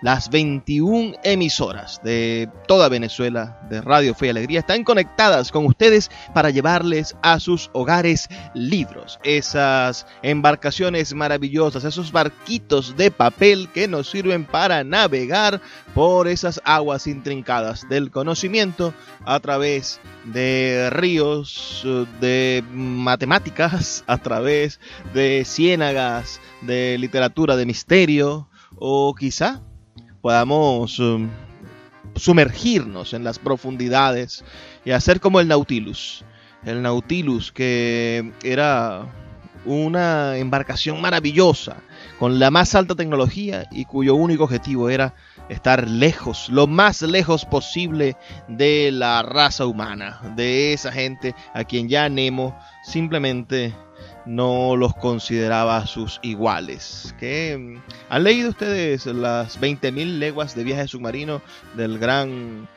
las 21 emisoras de toda Venezuela de Radio Fe y Alegría están conectadas con ustedes para llevarles a sus hogares libros, esas embarcaciones maravillosas, esos barquitos de papel que nos sirven para navegar por esas aguas intrincadas del conocimiento a través de ríos, de matemáticas, a través de ciénagas, de literatura de misterio o quizá podamos um, sumergirnos en las profundidades y hacer como el Nautilus. El Nautilus que era una embarcación maravillosa con la más alta tecnología y cuyo único objetivo era estar lejos, lo más lejos posible de la raza humana, de esa gente a quien ya Nemo simplemente no los consideraba sus iguales. ¿Qué? ¿Han leído ustedes las 20.000 leguas de viaje submarino del gran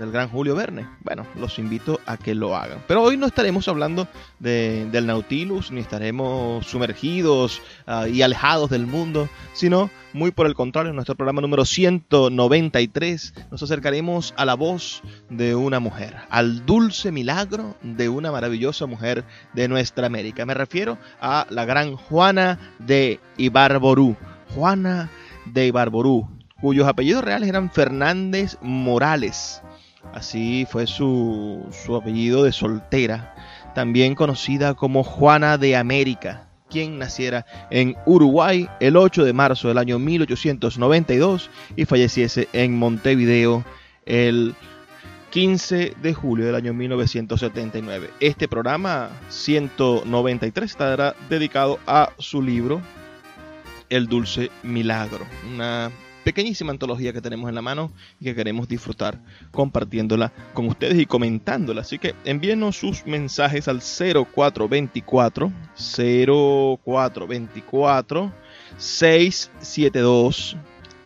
del gran Julio Verne. Bueno, los invito a que lo hagan. Pero hoy no estaremos hablando del Nautilus, ni estaremos sumergidos ah, y alejados del mundo, sino muy por el contrario, en nuestro programa número 193 nos acercaremos a la voz de una mujer, al dulce milagro de una maravillosa mujer de nuestra América. Me refiero a la gran Juana de Ibarború. Juana de Ibarború, cuyos apellidos reales eran Fernández Morales Así fue su, apellido de soltera, también conocida como Juana de América, quien naciera en Uruguay el 8 de marzo del año 1892 y falleciese en Montevideo el 15 de julio del año 1979. Este programa 193 estará dedicado a su libro El Dulce Milagro, una pequeñísima antología que tenemos en la mano y que queremos disfrutar compartiéndola con ustedes y comentándola. Así que envíenos sus mensajes al 0424 0424 672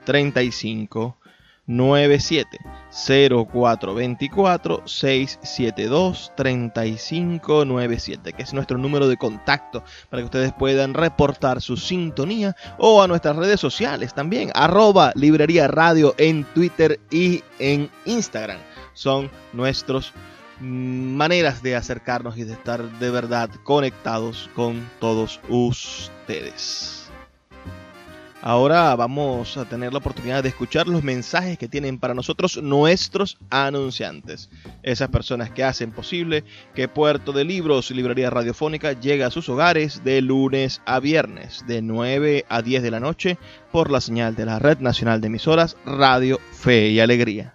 35 97 0424 672 3597, que es nuestro número de contacto para que ustedes puedan reportar su sintonía o a nuestras redes sociales también, arroba librería radio en Twitter y en Instagram. Son nuestros maneras de acercarnos y de estar de verdad conectados con todos ustedes. Ahora vamos a tener la oportunidad de escuchar los mensajes que tienen para nosotros nuestros anunciantes. Esas personas que hacen posible que Puerto de Libros Librería Radiofónica llegue a sus hogares de lunes a viernes, de 9 a 10 de la noche, por la señal de la Red Nacional de Emisoras Radio Fe y Alegría.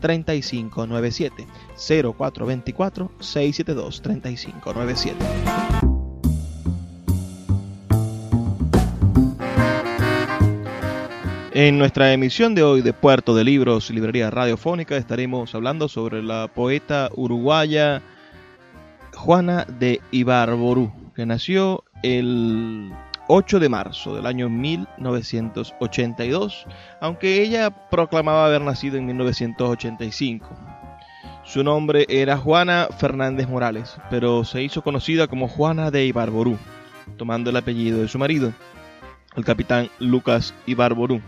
3597 0424 672 3597 En nuestra emisión de hoy de Puerto de Libros, Librería Radiofónica, estaremos hablando sobre la poeta uruguaya Juana de Ibarború, que nació el 8 de marzo del año 1982, aunque ella proclamaba haber nacido en 1985. Su nombre era Juana Fernández Morales, pero se hizo conocida como Juana de Ibarború, tomando el apellido de su marido, el capitán Lucas Ibarború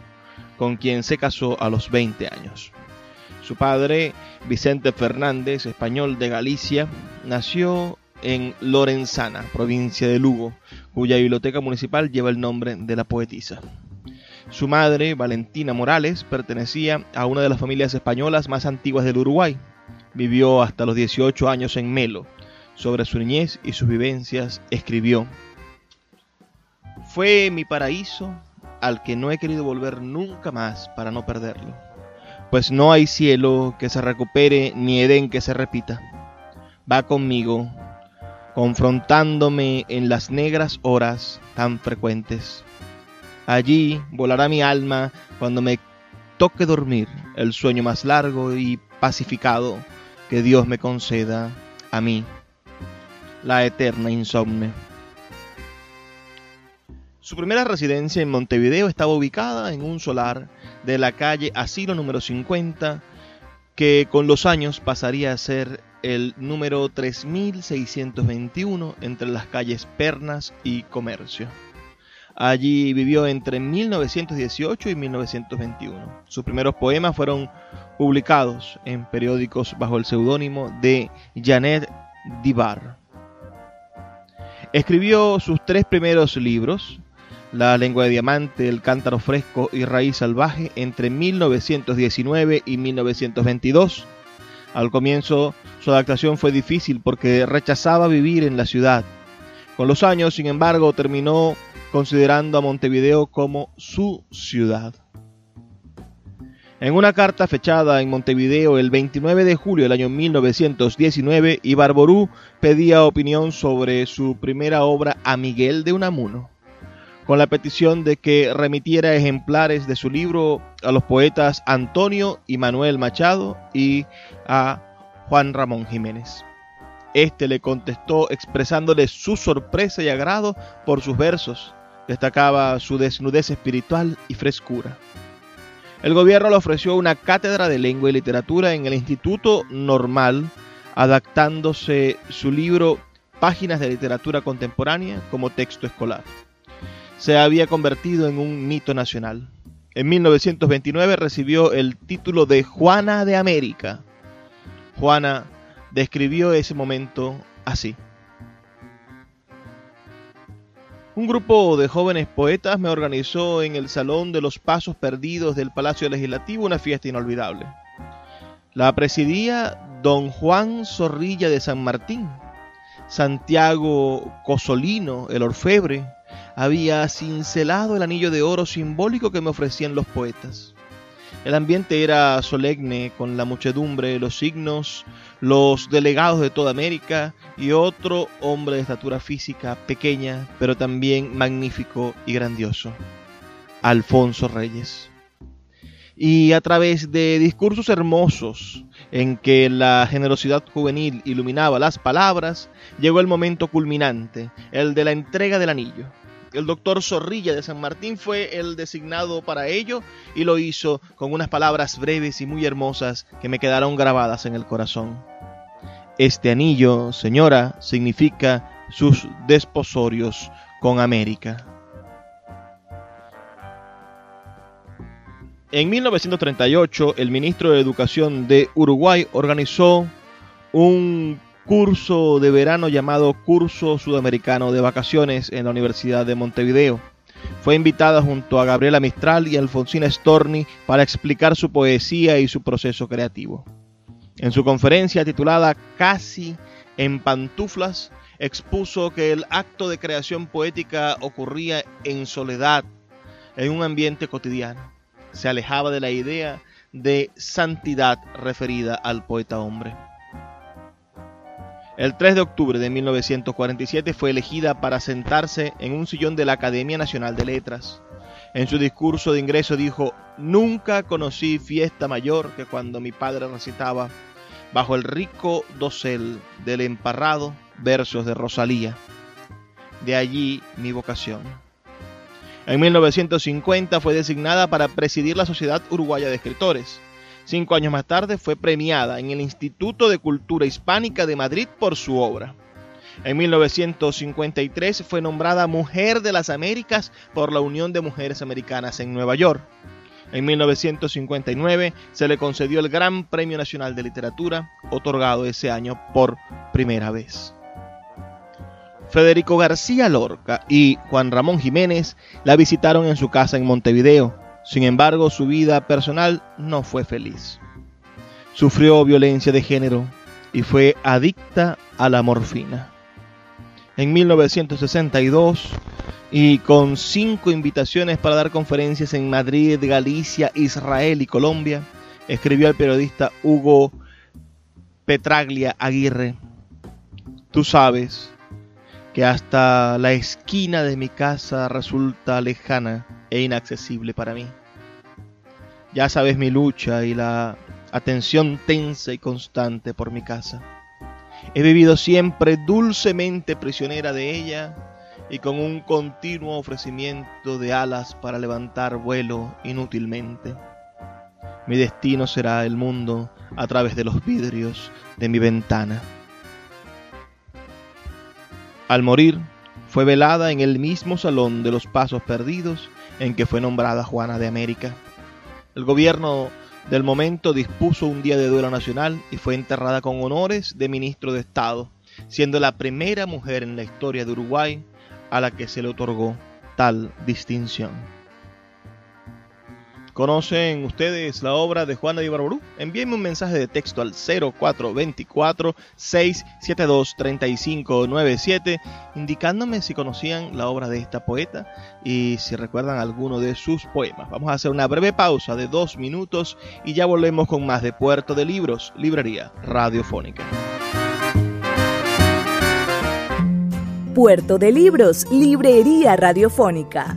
con quien se casó a los 20 años. Su padre, Vicente Fernández, español de Galicia, nació en Lorenzana, provincia de Lugo, cuya biblioteca municipal lleva el nombre de la poetisa. Su madre, Valentina Morales, pertenecía a una de las familias españolas más antiguas del Uruguay. Vivió hasta los 18 años en Melo. Sobre su niñez y sus vivencias escribió, Fue mi paraíso al que no he querido volver nunca más para no perderlo. Pues no hay cielo que se recupere ni Edén que se repita. Va conmigo, confrontándome en las negras horas tan frecuentes. Allí volará mi alma cuando me toque dormir el sueño más largo y pacificado que Dios me conceda a mí, la eterna insomne. Su primera residencia en Montevideo estaba ubicada en un solar de la calle Asilo número 50, que con los años pasaría a ser el número 3621 entre las calles Pernas y Comercio. Allí vivió entre 1918 y 1921. Sus primeros poemas fueron publicados en periódicos bajo el seudónimo de Janet Dibar. Escribió sus tres primeros libros, la lengua de diamante, El cántaro fresco y Raíz salvaje entre 1919 y 1922. Al comienzo su adaptación fue difícil porque rechazaba vivir en la ciudad. Con los años, sin embargo, terminó considerando a Montevideo como su ciudad. En una carta fechada en Montevideo el 29 de julio del año 1919, Ibarború pedía opinión sobre su primera obra A Miguel de Unamuno con la petición de que remitiera ejemplares de su libro a los poetas Antonio y Manuel Machado y a Juan Ramón Jiménez. Este le contestó expresándole su sorpresa y agrado por sus versos. Destacaba su desnudez espiritual y frescura. El gobierno le ofreció una cátedra de lengua y literatura en el Instituto Normal, adaptándose su libro Páginas de Literatura Contemporánea como texto escolar se había convertido en un mito nacional. En 1929 recibió el título de Juana de América. Juana describió ese momento así. Un grupo de jóvenes poetas me organizó en el Salón de los Pasos Perdidos del Palacio Legislativo una fiesta inolvidable. La presidía don Juan Zorrilla de San Martín, Santiago Cosolino, el orfebre, había cincelado el anillo de oro simbólico que me ofrecían los poetas. El ambiente era solemne, con la muchedumbre, los signos, los delegados de toda América y otro hombre de estatura física pequeña, pero también magnífico y grandioso, Alfonso Reyes. Y a través de discursos hermosos en que la generosidad juvenil iluminaba las palabras, llegó el momento culminante, el de la entrega del anillo. El doctor Zorrilla de San Martín fue el designado para ello y lo hizo con unas palabras breves y muy hermosas que me quedaron grabadas en el corazón. Este anillo, señora, significa sus desposorios con América. En 1938, el ministro de Educación de Uruguay organizó un curso de verano llamado Curso Sudamericano de Vacaciones en la Universidad de Montevideo. Fue invitada junto a Gabriela Mistral y Alfonsina Storni para explicar su poesía y su proceso creativo. En su conferencia titulada Casi en pantuflas, expuso que el acto de creación poética ocurría en soledad, en un ambiente cotidiano. Se alejaba de la idea de santidad referida al poeta hombre. El 3 de octubre de 1947 fue elegida para sentarse en un sillón de la Academia Nacional de Letras. En su discurso de ingreso dijo, Nunca conocí fiesta mayor que cuando mi padre recitaba bajo el rico dosel del emparrado versos de Rosalía. De allí mi vocación. En 1950 fue designada para presidir la Sociedad Uruguaya de Escritores. Cinco años más tarde fue premiada en el Instituto de Cultura Hispánica de Madrid por su obra. En 1953 fue nombrada Mujer de las Américas por la Unión de Mujeres Americanas en Nueva York. En 1959 se le concedió el Gran Premio Nacional de Literatura, otorgado ese año por primera vez. Federico García Lorca y Juan Ramón Jiménez la visitaron en su casa en Montevideo. Sin embargo, su vida personal no fue feliz. Sufrió violencia de género y fue adicta a la morfina. En 1962, y con cinco invitaciones para dar conferencias en Madrid, Galicia, Israel y Colombia, escribió al periodista Hugo Petraglia Aguirre, tú sabes que hasta la esquina de mi casa resulta lejana e inaccesible para mí. Ya sabes mi lucha y la atención tensa y constante por mi casa. He vivido siempre dulcemente prisionera de ella y con un continuo ofrecimiento de alas para levantar vuelo inútilmente. Mi destino será el mundo a través de los vidrios de mi ventana. Al morir, fue velada en el mismo salón de los Pasos Perdidos en que fue nombrada Juana de América. El gobierno del momento dispuso un día de duelo nacional y fue enterrada con honores de ministro de Estado, siendo la primera mujer en la historia de Uruguay a la que se le otorgó tal distinción. ¿Conocen ustedes la obra de Juana de Ibarború? Envíenme un mensaje de texto al 0424-672-3597 indicándome si conocían la obra de esta poeta y si recuerdan alguno de sus poemas. Vamos a hacer una breve pausa de dos minutos y ya volvemos con más de Puerto de Libros, Librería Radiofónica. Puerto de Libros, Librería Radiofónica,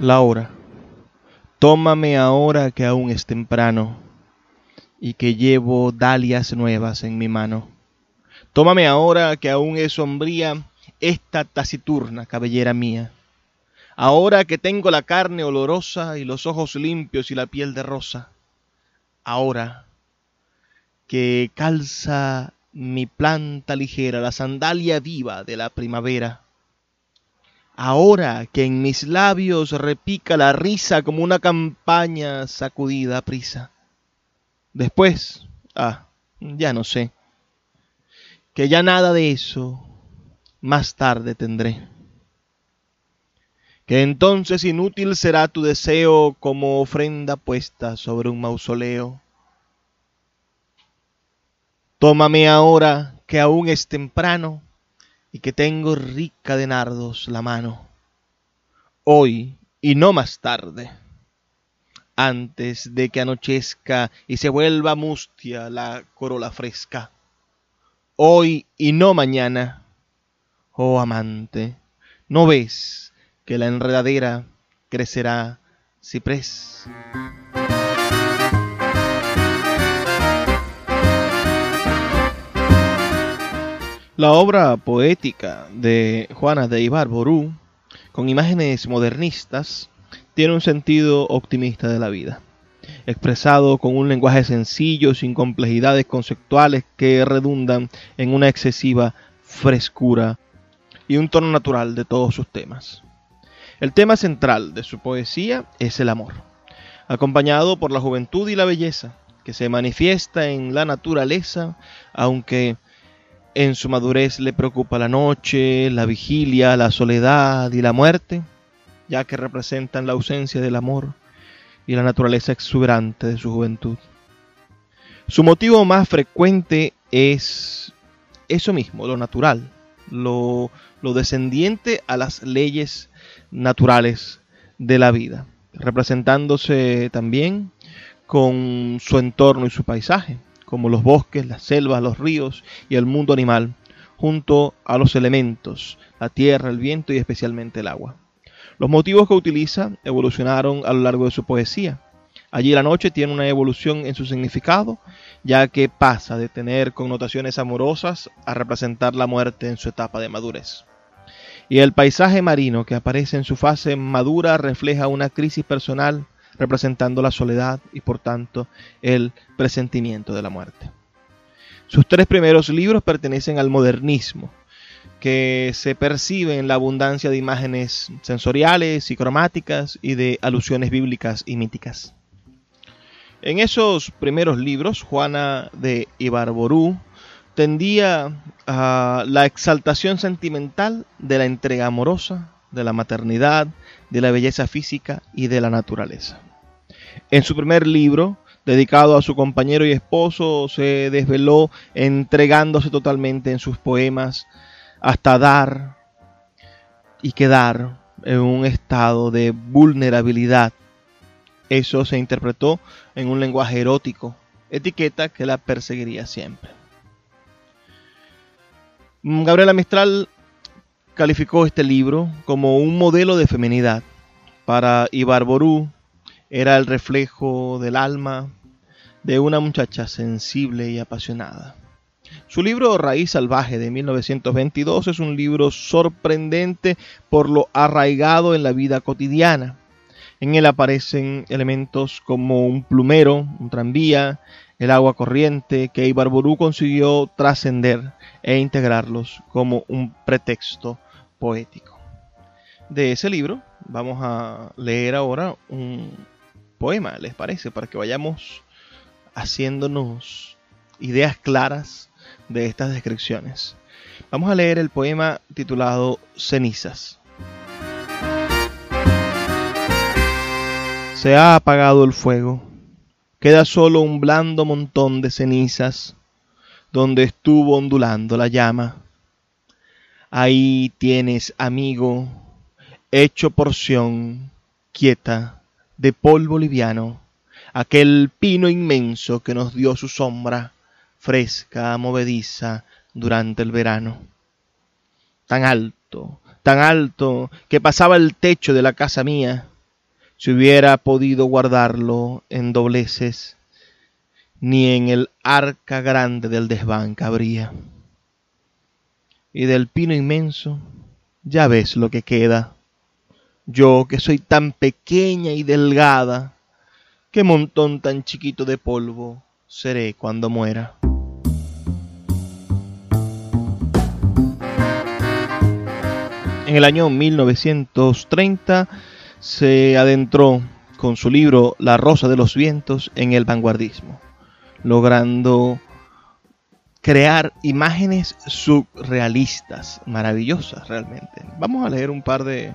La hora. Tómame ahora que aún es temprano y que llevo dalias nuevas en mi mano. Tómame ahora que aún es sombría esta taciturna cabellera mía. Ahora que tengo la carne olorosa y los ojos limpios y la piel de rosa. Ahora que calza mi planta ligera la sandalia viva de la primavera ahora que en mis labios repica la risa como una campaña sacudida a prisa. Después, ah, ya no sé, que ya nada de eso más tarde tendré. Que entonces inútil será tu deseo como ofrenda puesta sobre un mausoleo. Tómame ahora que aún es temprano y que tengo rica de nardos la mano, hoy y no más tarde, antes de que anochezca y se vuelva mustia la corola fresca. hoy y no mañana. Oh amante, ¿no ves que la enredadera crecerá ciprés? La obra poética de Juana de Ibarború, con imágenes modernistas, tiene un sentido optimista de la vida, expresado con un lenguaje sencillo, sin complejidades conceptuales que redundan en una excesiva frescura y un tono natural de todos sus temas. El tema central de su poesía es el amor, acompañado por la juventud y la belleza, que se manifiesta en la naturaleza, aunque en su madurez le preocupa la noche, la vigilia, la soledad y la muerte, ya que representan la ausencia del amor y la naturaleza exuberante de su juventud. Su motivo más frecuente es eso mismo, lo natural, lo, lo descendiente a las leyes naturales de la vida, representándose también con su entorno y su paisaje como los bosques, las selvas, los ríos y el mundo animal, junto a los elementos, la tierra, el viento y especialmente el agua. Los motivos que utiliza evolucionaron a lo largo de su poesía. Allí la noche tiene una evolución en su significado, ya que pasa de tener connotaciones amorosas a representar la muerte en su etapa de madurez. Y el paisaje marino que aparece en su fase madura refleja una crisis personal representando la soledad y por tanto el presentimiento de la muerte. Sus tres primeros libros pertenecen al modernismo, que se percibe en la abundancia de imágenes sensoriales y cromáticas y de alusiones bíblicas y míticas. En esos primeros libros, Juana de Ibarború tendía a la exaltación sentimental de la entrega amorosa, de la maternidad, de la belleza física y de la naturaleza. En su primer libro, dedicado a su compañero y esposo, se desveló entregándose totalmente en sus poemas hasta dar y quedar en un estado de vulnerabilidad. Eso se interpretó en un lenguaje erótico, etiqueta que la perseguiría siempre. Gabriela Mistral calificó este libro como un modelo de feminidad. Para Ibarború, era el reflejo del alma de una muchacha sensible y apasionada. Su libro Raíz Salvaje de 1922 es un libro sorprendente por lo arraigado en la vida cotidiana. En él aparecen elementos como un plumero, un tranvía, el agua corriente, que Ibarború consiguió trascender e integrarlos como un pretexto poético. De ese libro vamos a leer ahora un, poema, ¿les parece? Para que vayamos haciéndonos ideas claras de estas descripciones. Vamos a leer el poema titulado Cenizas. Se ha apagado el fuego, queda solo un blando montón de cenizas donde estuvo ondulando la llama. Ahí tienes, amigo, hecho porción quieta de polvo liviano, aquel pino inmenso que nos dio su sombra fresca, movediza durante el verano. Tan alto, tan alto, que pasaba el techo de la casa mía, si hubiera podido guardarlo en dobleces, ni en el arca grande del desván cabría. Y del pino inmenso, ya ves lo que queda yo que soy tan pequeña y delgada, qué montón tan chiquito de polvo seré cuando muera. En el año 1930 se adentró con su libro La Rosa de los Vientos en el vanguardismo, logrando crear imágenes surrealistas, maravillosas realmente. Vamos a leer un par de,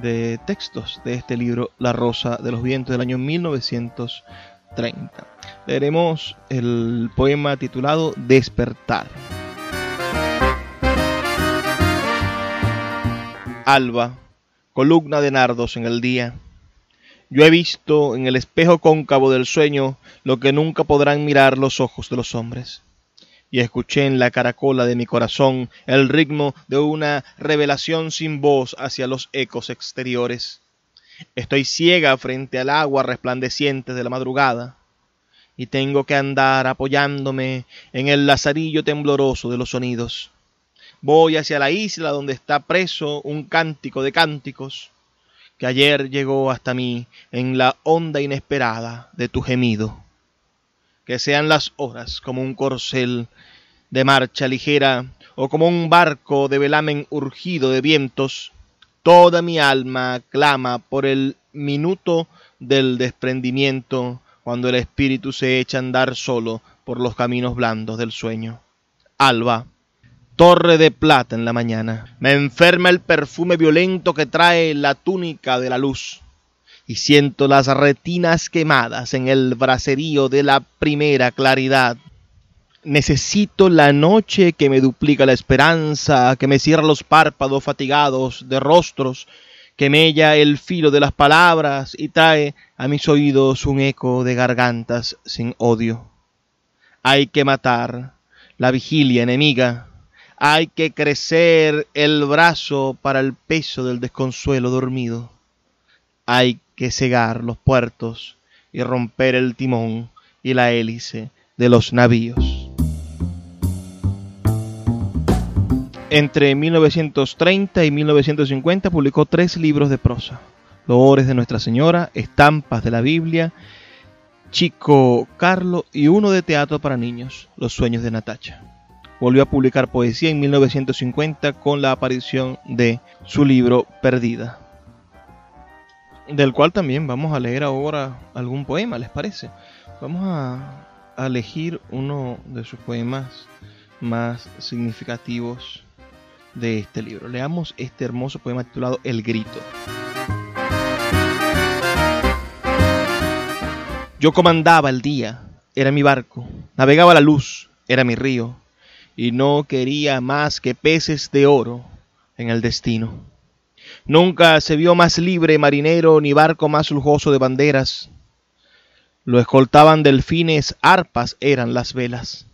de textos de este libro La Rosa de los Vientos del año 1930. Leeremos el poema titulado Despertar. Alba, columna de nardos en el día. Yo he visto en el espejo cóncavo del sueño lo que nunca podrán mirar los ojos de los hombres. Y escuché en la caracola de mi corazón el ritmo de una revelación sin voz hacia los ecos exteriores. Estoy ciega frente al agua resplandeciente de la madrugada y tengo que andar apoyándome en el lazarillo tembloroso de los sonidos. Voy hacia la isla donde está preso un cántico de cánticos que ayer llegó hasta mí en la onda inesperada de tu gemido que sean las horas como un corcel de marcha ligera o como un barco de velamen urgido de vientos, toda mi alma clama por el minuto del desprendimiento cuando el espíritu se echa a andar solo por los caminos blandos del sueño. Alba, torre de plata en la mañana, me enferma el perfume violento que trae la túnica de la luz y siento las retinas quemadas en el bracerío de la primera claridad. Necesito la noche que me duplica la esperanza, que me cierra los párpados fatigados de rostros, que mella el filo de las palabras y trae a mis oídos un eco de gargantas sin odio. Hay que matar la vigilia enemiga, hay que crecer el brazo para el peso del desconsuelo dormido. Hay que cegar los puertos y romper el timón y la hélice de los navíos. Entre 1930 y 1950 publicó tres libros de prosa. Loores de Nuestra Señora, Estampas de la Biblia, Chico Carlo y uno de teatro para niños, Los Sueños de Natacha. Volvió a publicar poesía en 1950 con la aparición de su libro Perdida del cual también vamos a leer ahora algún poema, ¿les parece? Vamos a, elegir uno de sus poemas más significativos de este libro. Leamos este hermoso poema titulado El Grito. Yo comandaba el día, era mi barco, navegaba la luz, era mi río, y no quería más que peces de oro en el destino. Nunca se vio más libre marinero ni barco más lujoso de banderas. Lo escoltaban delfines, arpas eran las velas.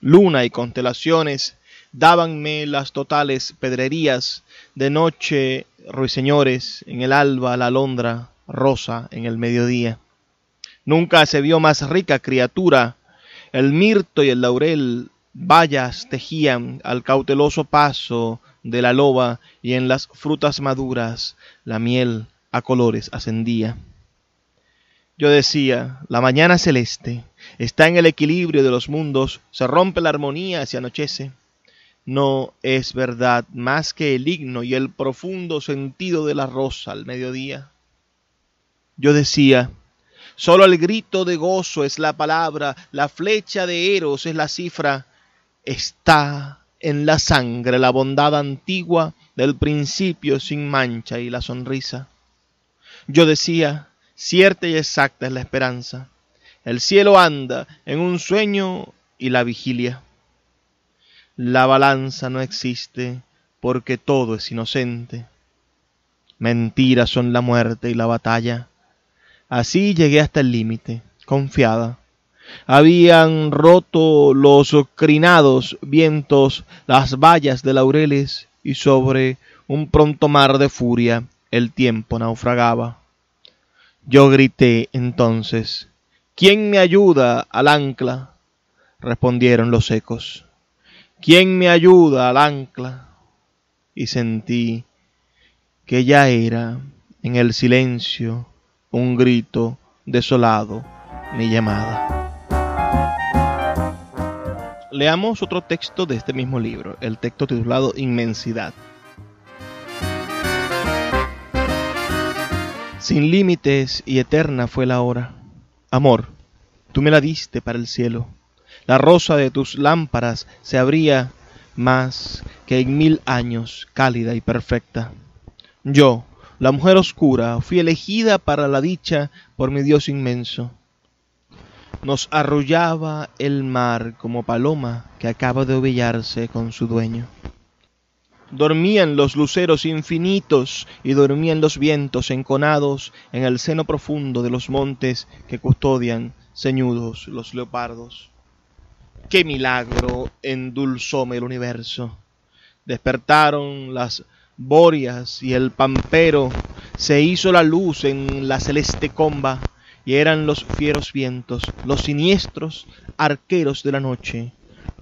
Luna y constelaciones dábanme las totales pedrerías. De noche, ruiseñores, en el alba la alondra, rosa en el mediodía. Nunca se vio más rica criatura. El mirto y el laurel vallas tejían al cauteloso paso de la loba y en las frutas maduras la miel a colores ascendía. Yo decía, la mañana celeste está en el equilibrio de los mundos, se rompe la armonía, se anochece. No es verdad más que el himno y el profundo sentido de la rosa al mediodía. Yo decía, solo el grito de gozo es la palabra, la flecha de Eros es la cifra, está en la sangre la bondad antigua del principio sin mancha y la sonrisa. Yo decía, cierta y exacta es la esperanza. El cielo anda en un sueño y la vigilia. La balanza no existe porque todo es inocente. Mentiras son la muerte y la batalla. Así llegué hasta el límite, confiada, habían roto los crinados vientos las vallas de laureles y sobre un pronto mar de furia el tiempo naufragaba. Yo grité entonces, ¿quién me ayuda al ancla? respondieron los ecos. ¿Quién me ayuda al ancla? Y sentí que ya era en el silencio un grito desolado mi llamada. Leamos otro texto de este mismo libro, el texto titulado Inmensidad. Sin límites y eterna fue la hora. Amor, tú me la diste para el cielo. La rosa de tus lámparas se abría más que en mil años, cálida y perfecta. Yo, la mujer oscura, fui elegida para la dicha por mi Dios inmenso nos arrullaba el mar como paloma que acaba de ovillarse con su dueño. Dormían los luceros infinitos y dormían los vientos enconados en el seno profundo de los montes que custodian ceñudos los leopardos. qué milagro endulzóme el universo. Despertaron las borias y el pampero, se hizo la luz en la celeste comba, y eran los fieros vientos, los siniestros arqueros de la noche,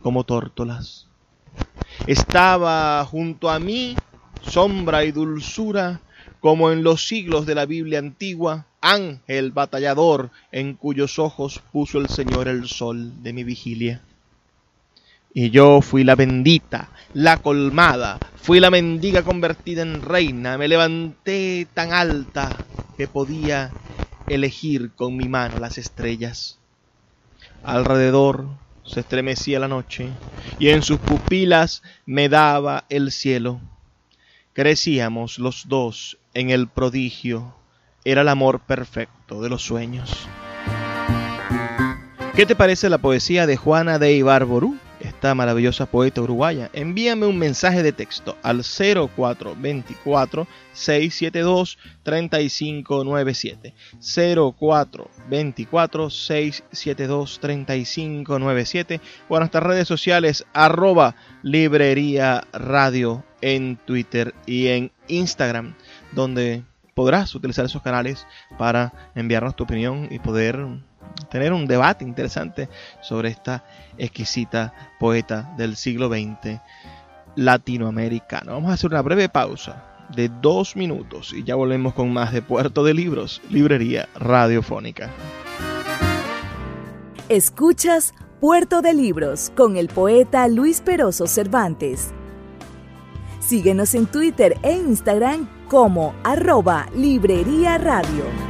como tórtolas. Estaba junto a mí sombra y dulzura, como en los siglos de la Biblia antigua, ángel batallador en cuyos ojos puso el Señor el sol de mi vigilia. Y yo fui la bendita, la colmada, fui la mendiga convertida en reina, me levanté tan alta que podía elegir con mi mano las estrellas. Alrededor se estremecía la noche y en sus pupilas me daba el cielo. Crecíamos los dos en el prodigio, era el amor perfecto de los sueños. ¿Qué te parece la poesía de Juana de Ibarború? Esta maravillosa poeta uruguaya. Envíame un mensaje de texto al 0424 672 3597. 0424 672 3597 o a nuestras redes sociales arroba librería radio en Twitter y en Instagram, donde podrás utilizar esos canales para enviarnos tu opinión y poder tener un debate interesante sobre esta exquisita poeta del siglo XX latinoamericano. Vamos a hacer una breve pausa de dos minutos y ya volvemos con más de Puerto de Libros, Librería Radiofónica. Escuchas Puerto de Libros con el poeta Luis Peroso Cervantes. Síguenos en Twitter e Instagram como arroba Librería Radio.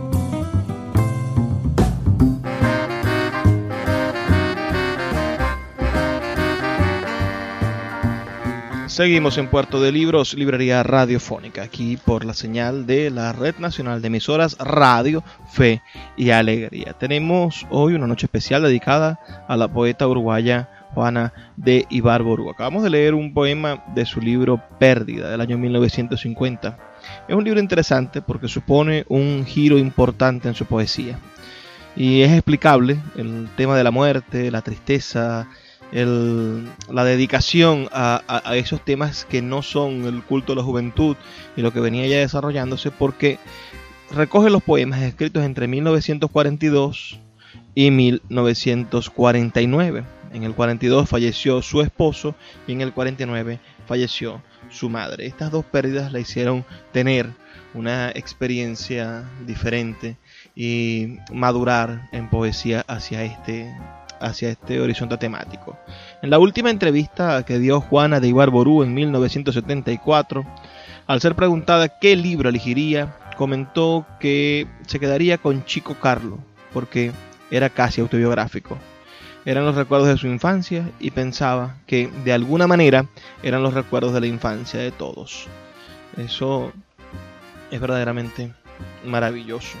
Seguimos en Puerto de Libros, Librería Radiofónica, aquí por la señal de la Red Nacional de Emisoras Radio, Fe y Alegría. Tenemos hoy una noche especial dedicada a la poeta uruguaya Juana de Ibarboru. Acabamos de leer un poema de su libro Pérdida del año 1950. Es un libro interesante porque supone un giro importante en su poesía. Y es explicable el tema de la muerte, la tristeza, la dedicación a, esos temas que no son el culto de la juventud y lo que venía ya desarrollándose porque recoge los poemas escritos entre 1942 y 1949. En el 42 falleció su esposo y en el 49 falleció su madre. Estas dos pérdidas la hicieron tener una experiencia diferente y madurar en poesía hacia este hacia este horizonte temático. En la última entrevista que dio Juana de Ibarború en 1974, al ser preguntada qué libro elegiría, comentó que se quedaría con Chico Carlo, porque era casi autobiográfico. Eran los recuerdos de su infancia y pensaba que de alguna manera eran los recuerdos de la infancia de todos. Eso es verdaderamente maravilloso.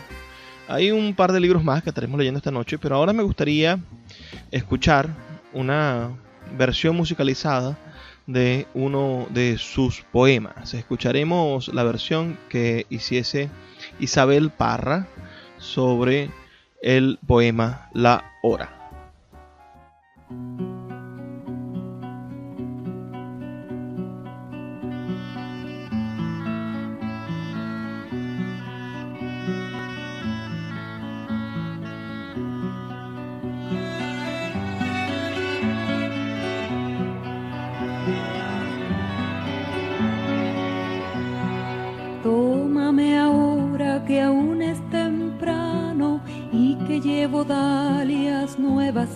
Hay un par de libros más que estaremos leyendo esta noche, pero ahora me gustaría escuchar una versión musicalizada de uno de sus poemas. Escucharemos la versión que hiciese Isabel Parra sobre el poema La Hora.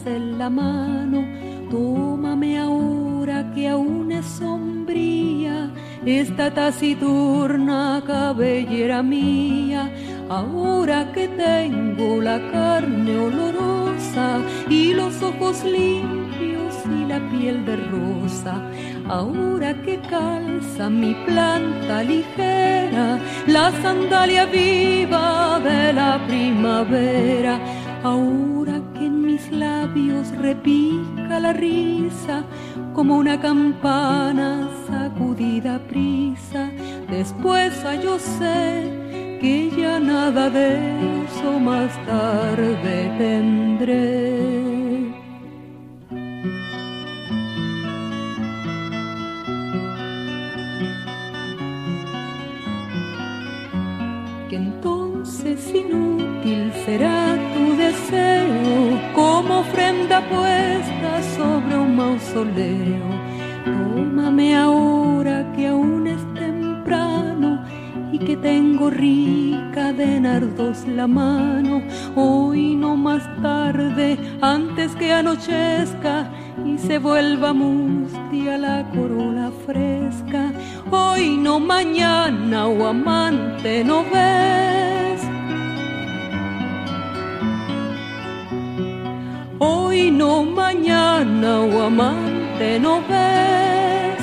En la mano. Tómame ahora que aún es sombría esta taciturna cabellera mía. Ahora que tengo la carne olorosa y los ojos limpios y la piel de rosa, ahora que calza mi planta ligera la sandalia viva de la primavera, ahora labios repica la risa como una campana sacudida prisa. Después yo sé que ya nada de eso más tarde tendré. Ofrenda puesta sobre un mausoleo. Tómame ahora que aún es temprano y que tengo rica de nardos la mano. Hoy no más tarde, antes que anochezca y se vuelva mustia la corola fresca. Hoy no mañana, o amante, no ves hoy no mañana o amante no ves.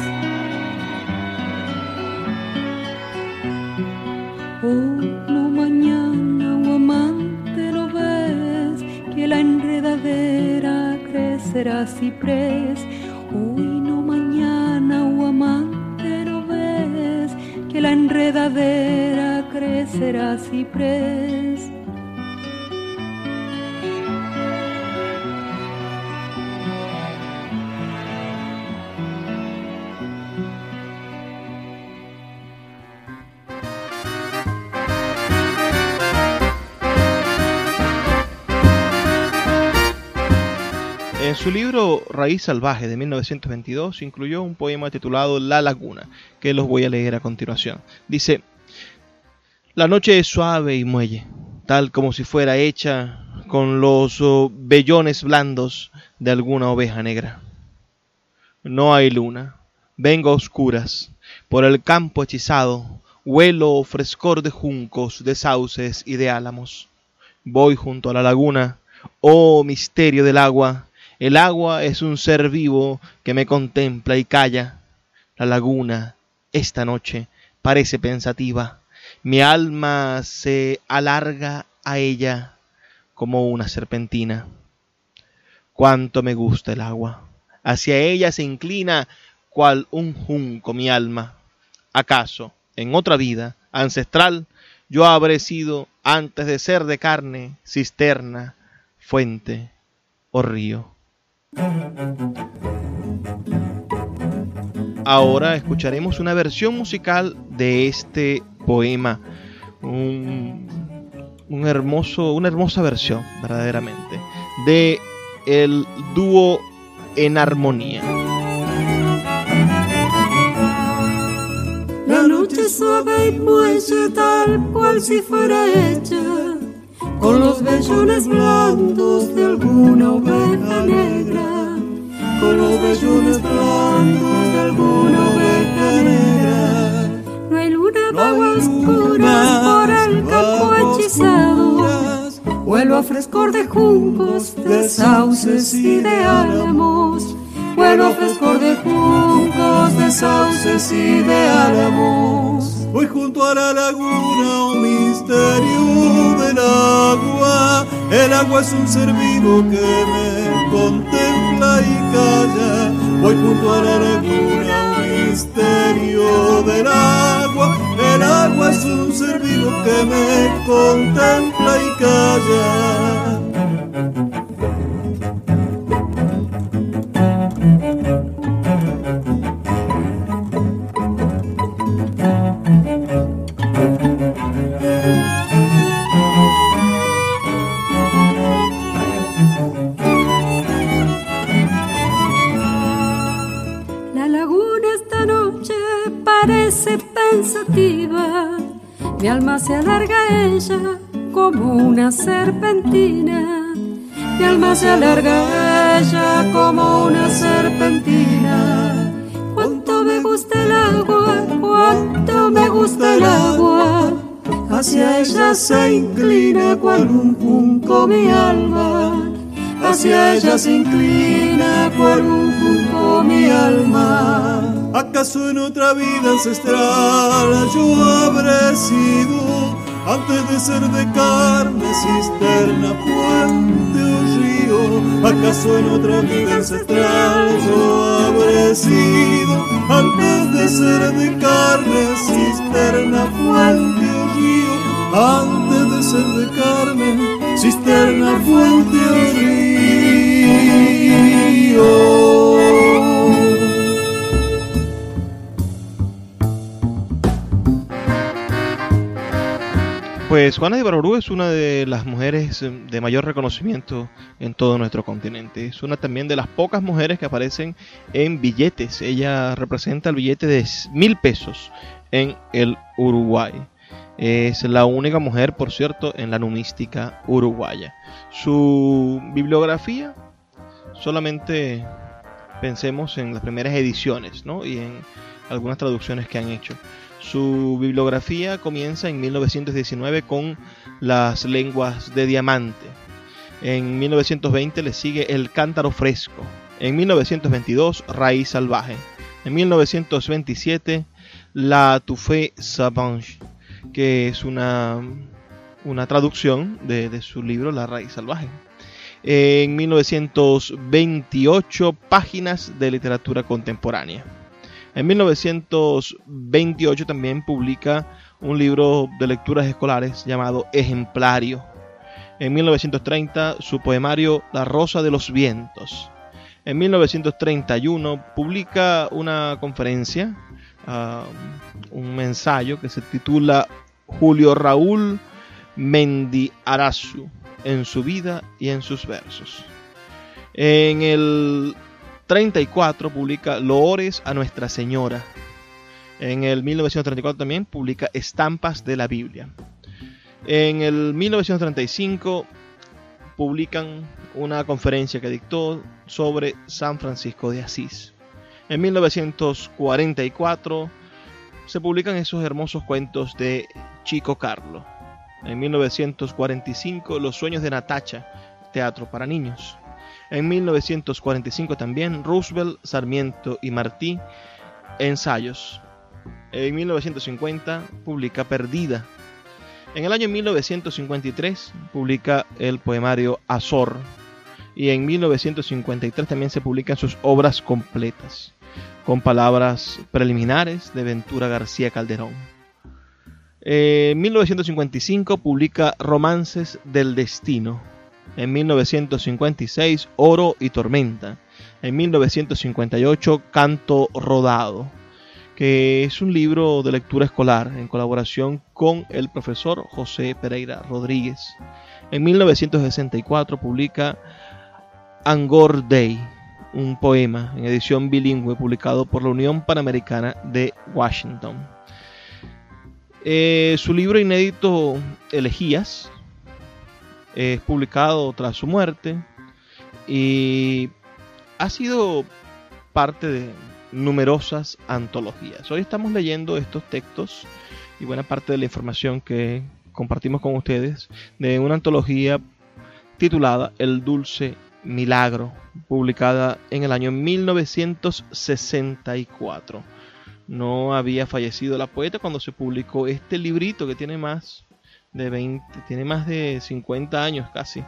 Hoy no mañana o amante no ves, que la enredadera crecerá ciprés. Hoy no mañana o amante no ves, que la enredadera crecerá ciprés. En su libro Raíz Salvaje de 1922 incluyó un poema titulado La Laguna, que los voy a leer a continuación. Dice, La noche es suave y muelle, tal como si fuera hecha con los vellones blandos de alguna oveja negra. No hay luna, vengo a oscuras, por el campo hechizado, huelo frescor de juncos, de sauces y de álamos. Voy junto a la laguna, oh misterio del agua, el agua es un ser vivo que me contempla y calla. La laguna, esta noche, parece pensativa. Mi alma se alarga a ella como una serpentina. Cuánto me gusta el agua. Hacia ella se inclina cual un junco mi alma. ¿Acaso, en otra vida ancestral, yo habré sido, antes de ser de carne, cisterna, fuente o río? Ahora escucharemos una versión musical de este poema. Un, hermoso, una hermosa versión, verdaderamente, de el dúo en armonía. La noche suave y muelle tal cual si fuera hecha con los vellones blandos de alguna oveja negra, con los vellones blandos de alguna oveja negra. No hay luna bajo oscuras por el campo hechizado, vuelo a frescor de juncos, de sauces y de álamos. Vuelo a frescor de juncos, de sauces y de álamos. Voy junto a la laguna, un misterio del agua. El agua es un ser vivo que me contempla y calla. Voy junto a la laguna, un misterio del agua. El agua es un ser vivo que me contempla y calla. Mi alma se alarga a ella como una serpentina. Mi alma se alarga a ella como una serpentina. Cuánto me gusta el agua, cuánto me gusta el agua. Hacia ella se inclina cual un junco mi alma. Hacia ella se inclina cual un junco mi alma. ¿Acaso en otra vida ancestral yo habré sido antes de ser de carne, cisterna, fuente o río. ¿Acaso en otra vida ancestral yo habré sido antes de ser de carne, cisterna, fuente o río? Antes de ser de carne, cisterna, fuente o río. Pues Juana de Barbarú es una de las mujeres eh, de mayor reconocimiento en todo nuestro continente. Es una también de las pocas mujeres que aparecen en billetes. Ella representa el billete de mil pesos en el Uruguay. Es la única mujer, por cierto, en la numística uruguaya. Su bibliografía, solamente pensemos en las primeras ediciones ¿no? y en algunas traducciones que han hecho. Su bibliografía comienza en 1919 con las lenguas de diamante. En 1920 le sigue El cántaro fresco. En 1922 Raíz salvaje. En 1927 La Touffée Savange, que es una, una traducción de, de su libro La Raíz salvaje. En 1928 Páginas de literatura contemporánea. En 1928 también publica un libro de lecturas escolares llamado Ejemplario. En 1930 su poemario La Rosa de los Vientos. En 1931 publica una conferencia, uh, un ensayo que se titula Julio Raúl Mendi Arazu en su vida y en sus versos. En el 34 publica Loores a Nuestra Señora. En el 1934 también publica Estampas de la Biblia. En el 1935 publican una conferencia que dictó sobre San Francisco de Asís. En 1944 se publican esos hermosos cuentos de Chico Carlo. En 1945 Los sueños de Natacha, teatro para niños. En 1945 también Roosevelt, Sarmiento y Martí, Ensayos. En 1950 publica Perdida. En el año 1953 publica el poemario Azor. Y en 1953 también se publican sus obras completas, con palabras preliminares de Ventura García Calderón. En 1955 publica Romances del Destino, en 1956 Oro y Tormenta, en 1958 Canto Rodado, que es un libro de lectura escolar en colaboración con el profesor José Pereira Rodríguez. En 1964 publica Angor Day, un poema en edición bilingüe publicado por la Unión Panamericana de Washington. Eh, su libro inédito Elegías es publicado tras su muerte y ha sido parte de numerosas antologías. Hoy estamos leyendo estos textos y buena parte de la información que compartimos con ustedes de una antología titulada El Dulce Milagro, publicada en el año 1964. No había fallecido la poeta cuando se publicó este librito que tiene más de 20, tiene más de 50 años casi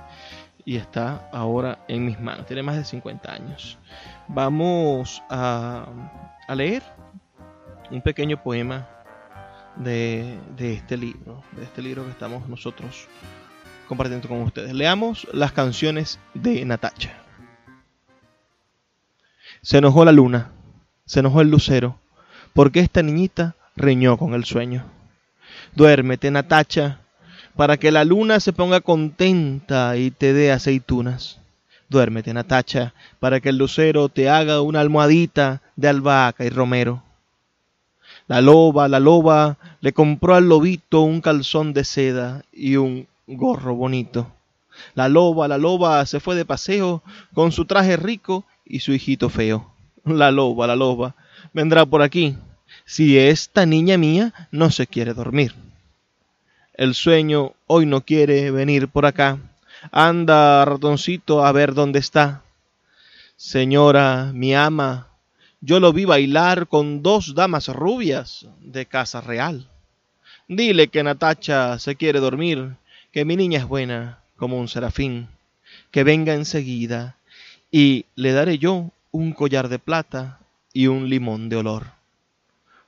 y está ahora en mis manos, tiene más de 50 años. Vamos a, a leer un pequeño poema de, de, este libro, de este libro que estamos nosotros compartiendo con ustedes. Leamos las canciones de Natacha. Se enojó la luna, se enojó el lucero, porque esta niñita reñó con el sueño. Duérmete, Natacha, para que la luna se ponga contenta y te dé aceitunas. Duérmete, Natacha, para que el lucero te haga una almohadita de albahaca y romero. La loba, la loba, le compró al lobito un calzón de seda y un gorro bonito. La loba, la loba se fue de paseo con su traje rico y su hijito feo. La loba, la loba, vendrá por aquí, si esta niña mía no se quiere dormir. El sueño hoy no quiere venir por acá. Anda, ratoncito, a ver dónde está. Señora, mi ama, yo lo vi bailar con dos damas rubias de casa real. Dile que Natacha se quiere dormir, que mi niña es buena como un serafín, que venga enseguida y le daré yo un collar de plata y un limón de olor.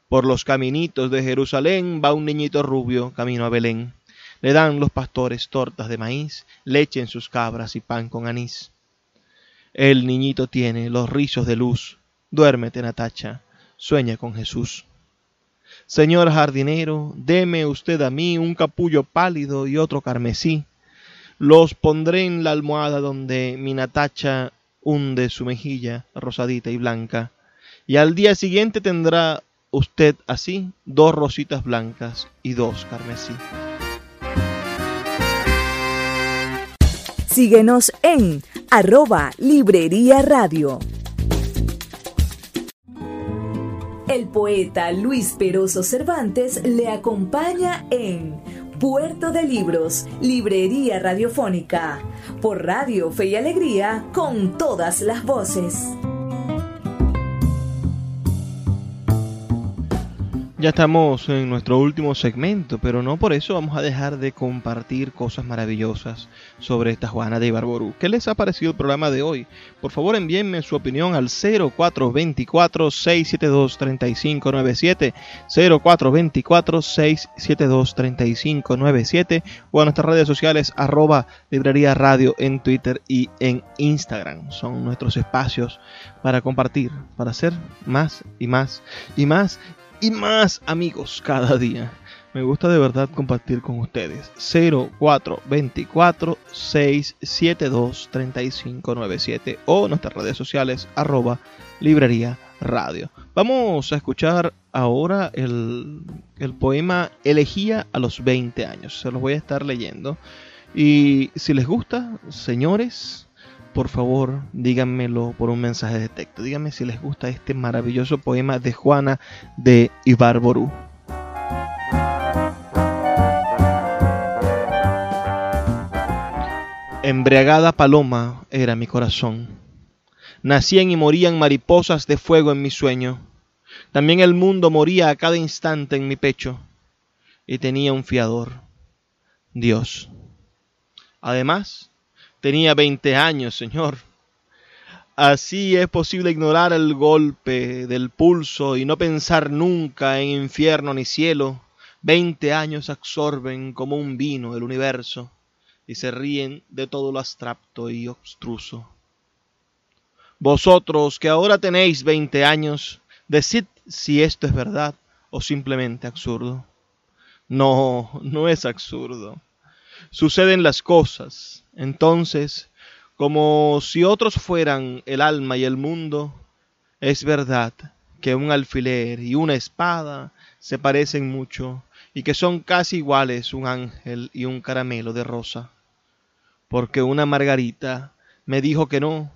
Por los caminitos de Jerusalén va un niñito rubio camino a Belén. Le dan los pastores tortas de maíz, leche en sus cabras y pan con anís. El niñito tiene los rizos de luz. Duérmete, Natacha, sueña con Jesús. Señor jardinero, deme usted a mí un capullo pálido y otro carmesí. Los pondré en la almohada donde mi Natacha hunde su mejilla rosadita y blanca. Y al día siguiente tendrá usted así dos rositas blancas y dos carmesí. Síguenos en arroba Librería Radio. El poeta Luis Peroso Cervantes le acompaña en Puerto de Libros, Librería Radiofónica, por Radio Fe y Alegría, con todas las voces. Ya estamos en nuestro último segmento, pero no por eso vamos a dejar de compartir cosas maravillosas sobre esta Juana de Ibarború. ¿Qué les ha parecido el programa de hoy? Por favor envíenme su opinión al 0424-672-3597, 0424-672-3597 o a nuestras redes sociales arroba librería radio en Twitter y en Instagram. Son nuestros espacios para compartir, para hacer más y más y más y más amigos cada día. Me gusta de verdad compartir con ustedes. 0424 672 3597 o nuestras redes sociales arroba librería radio. Vamos a escuchar ahora el, el poema Elegía a los 20 años. Se los voy a estar leyendo. Y si les gusta, señores, por favor, díganmelo por un mensaje de texto. Díganme si les gusta este maravilloso poema de Juana de Ibarború. Embriagada paloma era mi corazón. Nacían y morían mariposas de fuego en mi sueño. También el mundo moría a cada instante en mi pecho. Y tenía un fiador, Dios. Además, Tenía 20 años, Señor. Así es posible ignorar el golpe del pulso y no pensar nunca en infierno ni cielo. Veinte años absorben como un vino el universo y se ríen de todo lo abstracto y obstruso. Vosotros que ahora tenéis veinte años, decid si esto es verdad o simplemente absurdo. No, no es absurdo. Suceden las cosas, entonces, como si otros fueran el alma y el mundo, es verdad que un alfiler y una espada se parecen mucho y que son casi iguales un ángel y un caramelo de rosa. Porque una margarita me dijo que no.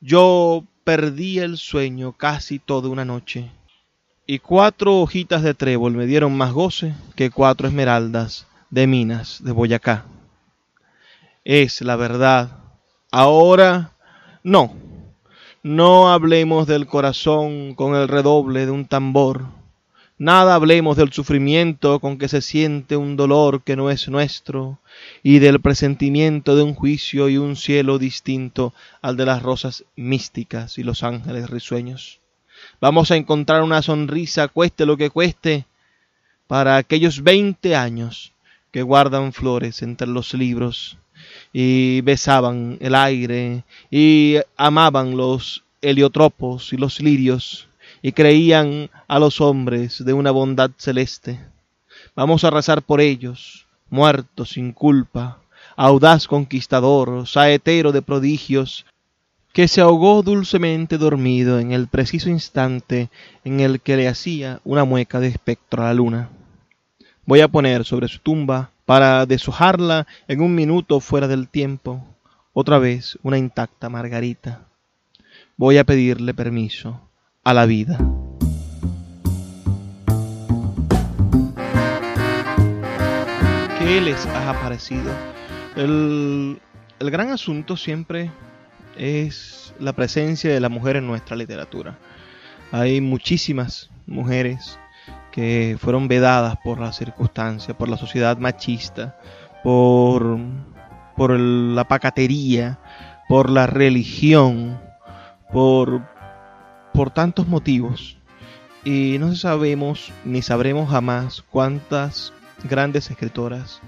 Yo perdí el sueño casi toda una noche. Y cuatro hojitas de trébol me dieron más goce que cuatro esmeraldas de minas de Boyacá es la verdad. Ahora, no. No hablemos del corazón con el redoble de un tambor. Nada hablemos del sufrimiento con que se siente un dolor que no es nuestro, y del presentimiento de un juicio y un cielo distinto al de las rosas místicas y los ángeles risueños. Vamos a encontrar una sonrisa, cueste lo que cueste, para aquellos veinte años que guardan flores entre los libros y besaban el aire y amaban los heliotropos y los lirios y creían a los hombres de una bondad celeste. Vamos a rezar por ellos, muertos sin culpa, audaz conquistador, saetero de prodigios, que se ahogó dulcemente dormido en el preciso instante en el que le hacía una mueca de espectro a la luna. Voy a poner sobre su tumba para deshojarla en un minuto fuera del tiempo, otra vez una intacta margarita. Voy a pedirle permiso a la vida. ¿Qué les ha parecido? El, el gran asunto siempre es la presencia de la mujer en nuestra literatura. Hay muchísimas mujeres que fueron vedadas por la circunstancia, por la sociedad machista, por, por la pacatería, por la religión, por, por tantos motivos. Y no sabemos ni sabremos jamás cuántas grandes escritoras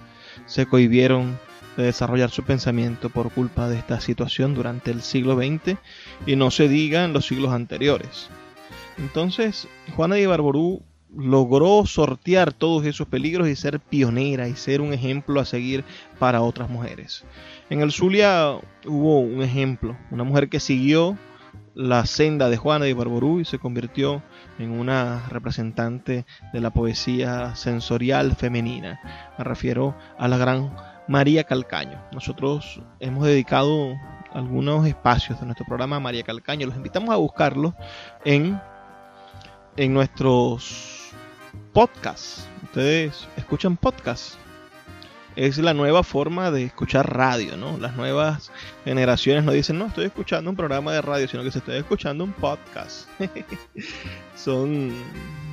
se cohibieron de desarrollar su pensamiento por culpa de esta situación durante el siglo XX y no se diga en los siglos anteriores. Entonces, Juana de Barború logró sortear todos esos peligros y ser pionera y ser un ejemplo a seguir para otras mujeres. En el Zulia hubo un ejemplo, una mujer que siguió la senda de Juana de Barború y se convirtió en una representante de la poesía sensorial femenina. Me refiero a la gran María Calcaño. Nosotros hemos dedicado algunos espacios de nuestro programa a María Calcaño. Los invitamos a buscarlo en, en nuestros podcasts. Ustedes escuchan podcasts. Es la nueva forma de escuchar radio, ¿no? Las nuevas generaciones no dicen, no, estoy escuchando un programa de radio, sino que se estoy escuchando un podcast. son,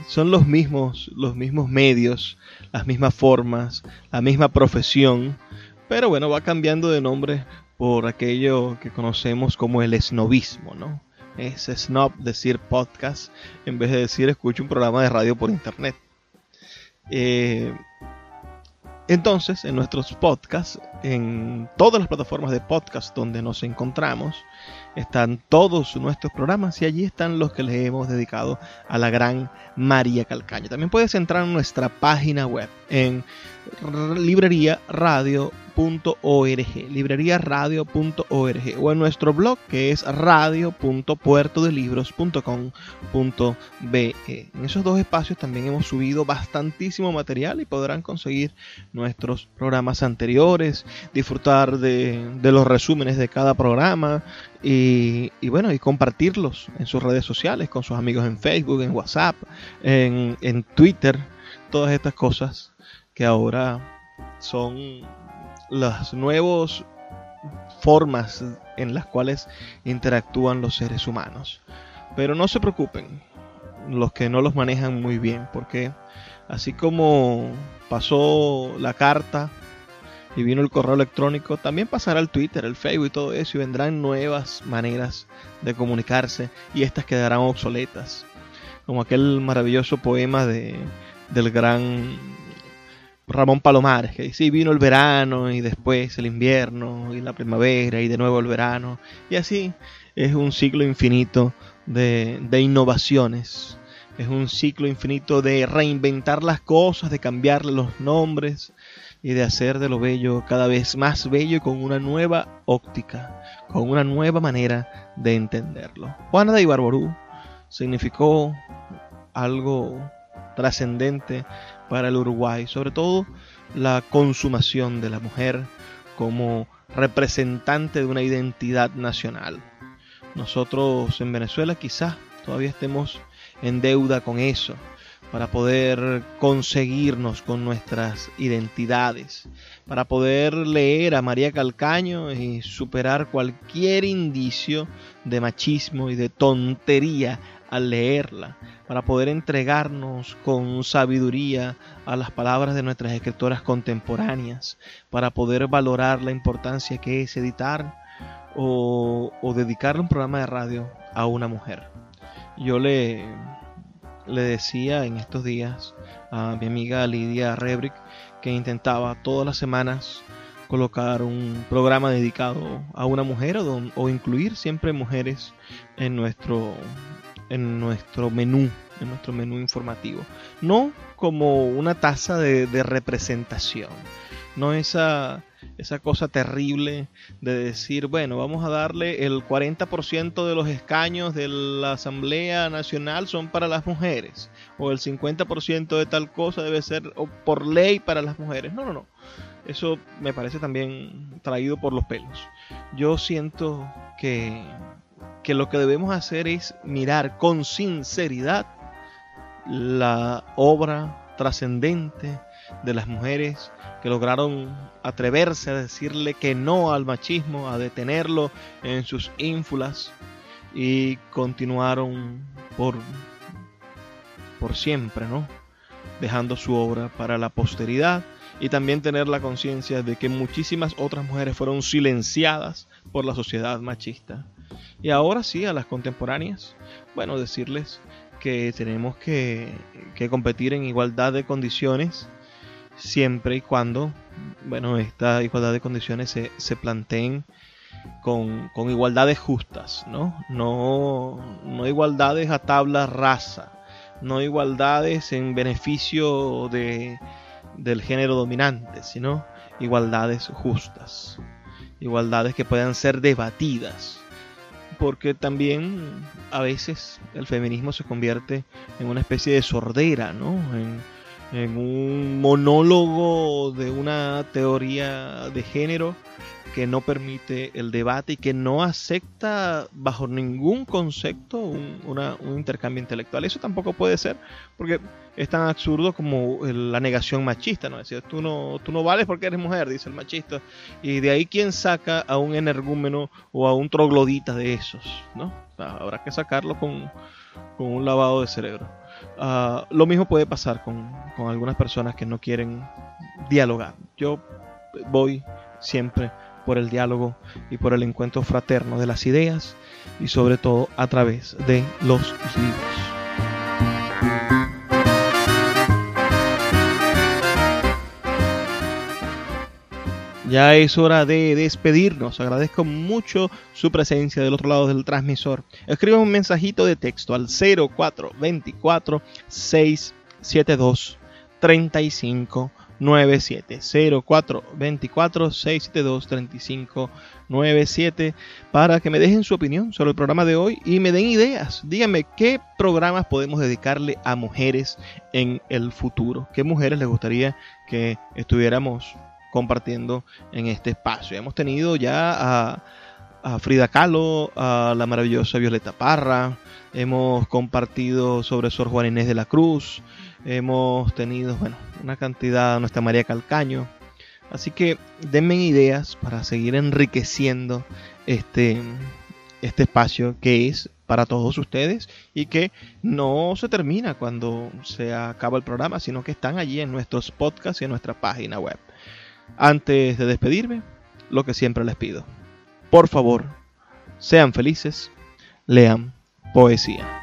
son los mismos, los mismos medios, las mismas formas, la misma profesión, pero bueno, va cambiando de nombre por aquello que conocemos como el snobismo, ¿no? Es snob decir podcast en vez de decir escucho un programa de radio por internet. Eh, entonces, en nuestros podcasts, en todas las plataformas de podcast donde nos encontramos, están todos nuestros programas y allí están los que le hemos dedicado a la gran María Calcaño. También puedes entrar en nuestra página web en librería radio radio.org, libreriaradio.org o en nuestro blog que es radio.puertodelibros.com.be. En esos dos espacios también hemos subido bastantísimo material y podrán conseguir nuestros programas anteriores, disfrutar de, los resúmenes de cada programa y, bueno, y compartirlos en sus redes sociales con sus amigos en Facebook, en WhatsApp, en Twitter, todas estas cosas que ahora son las nuevas formas en las cuales interactúan los seres humanos. Pero no se preocupen los que no los manejan muy bien, porque así como pasó la carta y vino el correo electrónico, también pasará el Twitter, el Facebook y todo eso, y vendrán nuevas maneras de comunicarse y estas quedarán obsoletas. Como aquel maravilloso poema de, del gran Ramón Palomares, que sí, vino el verano y después el invierno y la primavera y de nuevo el verano. Y así es un ciclo infinito de, de innovaciones. Es un ciclo infinito de reinventar las cosas, de cambiarle los nombres y de hacer de lo bello cada vez más bello con una nueva óptica, con una nueva manera de entenderlo. Juana de Ibarború significó algo trascendente para el Uruguay, sobre todo la consumación de la mujer como representante de una identidad nacional. Nosotros en Venezuela quizás todavía estemos en deuda con eso, para poder conseguirnos con nuestras identidades, para poder leer a María Calcaño y superar cualquier indicio de machismo y de tontería al leerla, para poder entregarnos con sabiduría a las palabras de nuestras escritoras contemporáneas, para poder valorar la importancia que es editar o, dedicarle un programa de radio a una mujer. Yo le, le decía en estos días a mi amiga Lidia Rebrick que intentaba todas las semanas colocar un programa dedicado a una mujer o, o incluir siempre mujeres en nuestro en nuestro menú, en nuestro menú informativo. No como una tasa de, representación, no esa, esa cosa terrible de decir, bueno, vamos a darle el 40% de los escaños de la Asamblea Nacional son para las mujeres, o el 50% de tal cosa debe ser por ley para las mujeres. No, no, no. Eso me parece también traído por los pelos. Yo siento que que lo que debemos hacer es mirar con sinceridad la obra trascendente de las mujeres que lograron atreverse a decirle que no al machismo, a detenerlo en sus ínfulas y continuaron por, por siempre, ¿no? dejando su obra para la posteridad y también tener la conciencia de que muchísimas otras mujeres fueron silenciadas por la sociedad machista. Y ahora sí, a las contemporáneas, bueno, decirles que tenemos que, competir en igualdad de condiciones siempre y cuando, bueno, esta igualdad de condiciones se, se planteen con, con, igualdades justas, ¿no? ¿no? No igualdades a tabla rasa, no igualdades en beneficio de, del género dominante, sino igualdades justas, igualdades que puedan ser debatidas, porque también a veces el feminismo se convierte en una especie de sordera, ¿no? En, en un monólogo de una teoría de género que no permite el debate y que no acepta bajo ningún concepto un, intercambio intelectual. Eso tampoco puede ser, porque es tan absurdo como la negación machista, ¿no? Es decir, tú no, tú no vales porque eres mujer, dice el machista. Y de ahí quién saca a un energúmeno o a un troglodita de esos, ¿no? habrá que sacarlo con, un lavado de cerebro. Ah, lo mismo puede pasar con, con algunas personas que no quieren dialogar. Yo voy siempre por el diálogo y por el encuentro fraterno de las ideas y sobre todo a través de los libros. Ya es hora de despedirnos. Agradezco mucho su presencia del otro lado del transmisor. Escriba un mensajito de texto al 0424 672 35 97 0424 672 3597 para que me dejen su opinión sobre el programa de hoy y me den ideas. Díganme qué programas podemos dedicarle a mujeres en el futuro. ¿Qué mujeres les gustaría que estuviéramos compartiendo en este espacio? Hemos tenido ya a, a Frida Kahlo, a la maravillosa Violeta Parra, hemos compartido sobre Sor Juan Inés de la Cruz, hemos tenido, bueno, una cantidad, nuestra María Calcaño. Así que denme ideas para seguir enriqueciendo este, este espacio que es para todos ustedes y que no se termina cuando se acaba el programa, sino que están allí en nuestros podcasts y en nuestra página web. Antes de despedirme, lo que siempre les pido. Por favor, sean felices, lean poesía.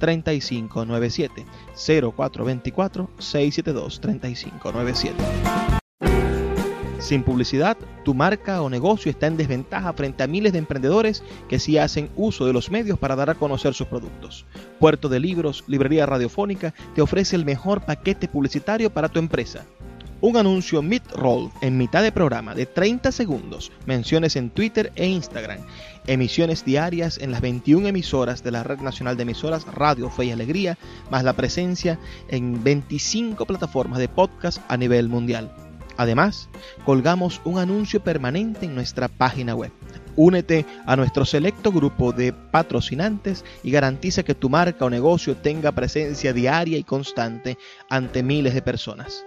3597 0424 672 3597. Sin publicidad, tu marca o negocio está en desventaja frente a miles de emprendedores que sí hacen uso de los medios para dar a conocer sus productos. Puerto de Libros, Librería Radiofónica, te ofrece el mejor paquete publicitario para tu empresa. Un anuncio mid-roll en mitad de programa de 30 segundos, menciones en Twitter e Instagram, emisiones diarias en las 21 emisoras de la Red Nacional de Emisoras Radio Fe y Alegría, más la presencia en 25 plataformas de podcast a nivel mundial. Además, colgamos un anuncio permanente en nuestra página web. Únete a nuestro selecto grupo de patrocinantes y garantiza que tu marca o negocio tenga presencia diaria y constante ante miles de personas.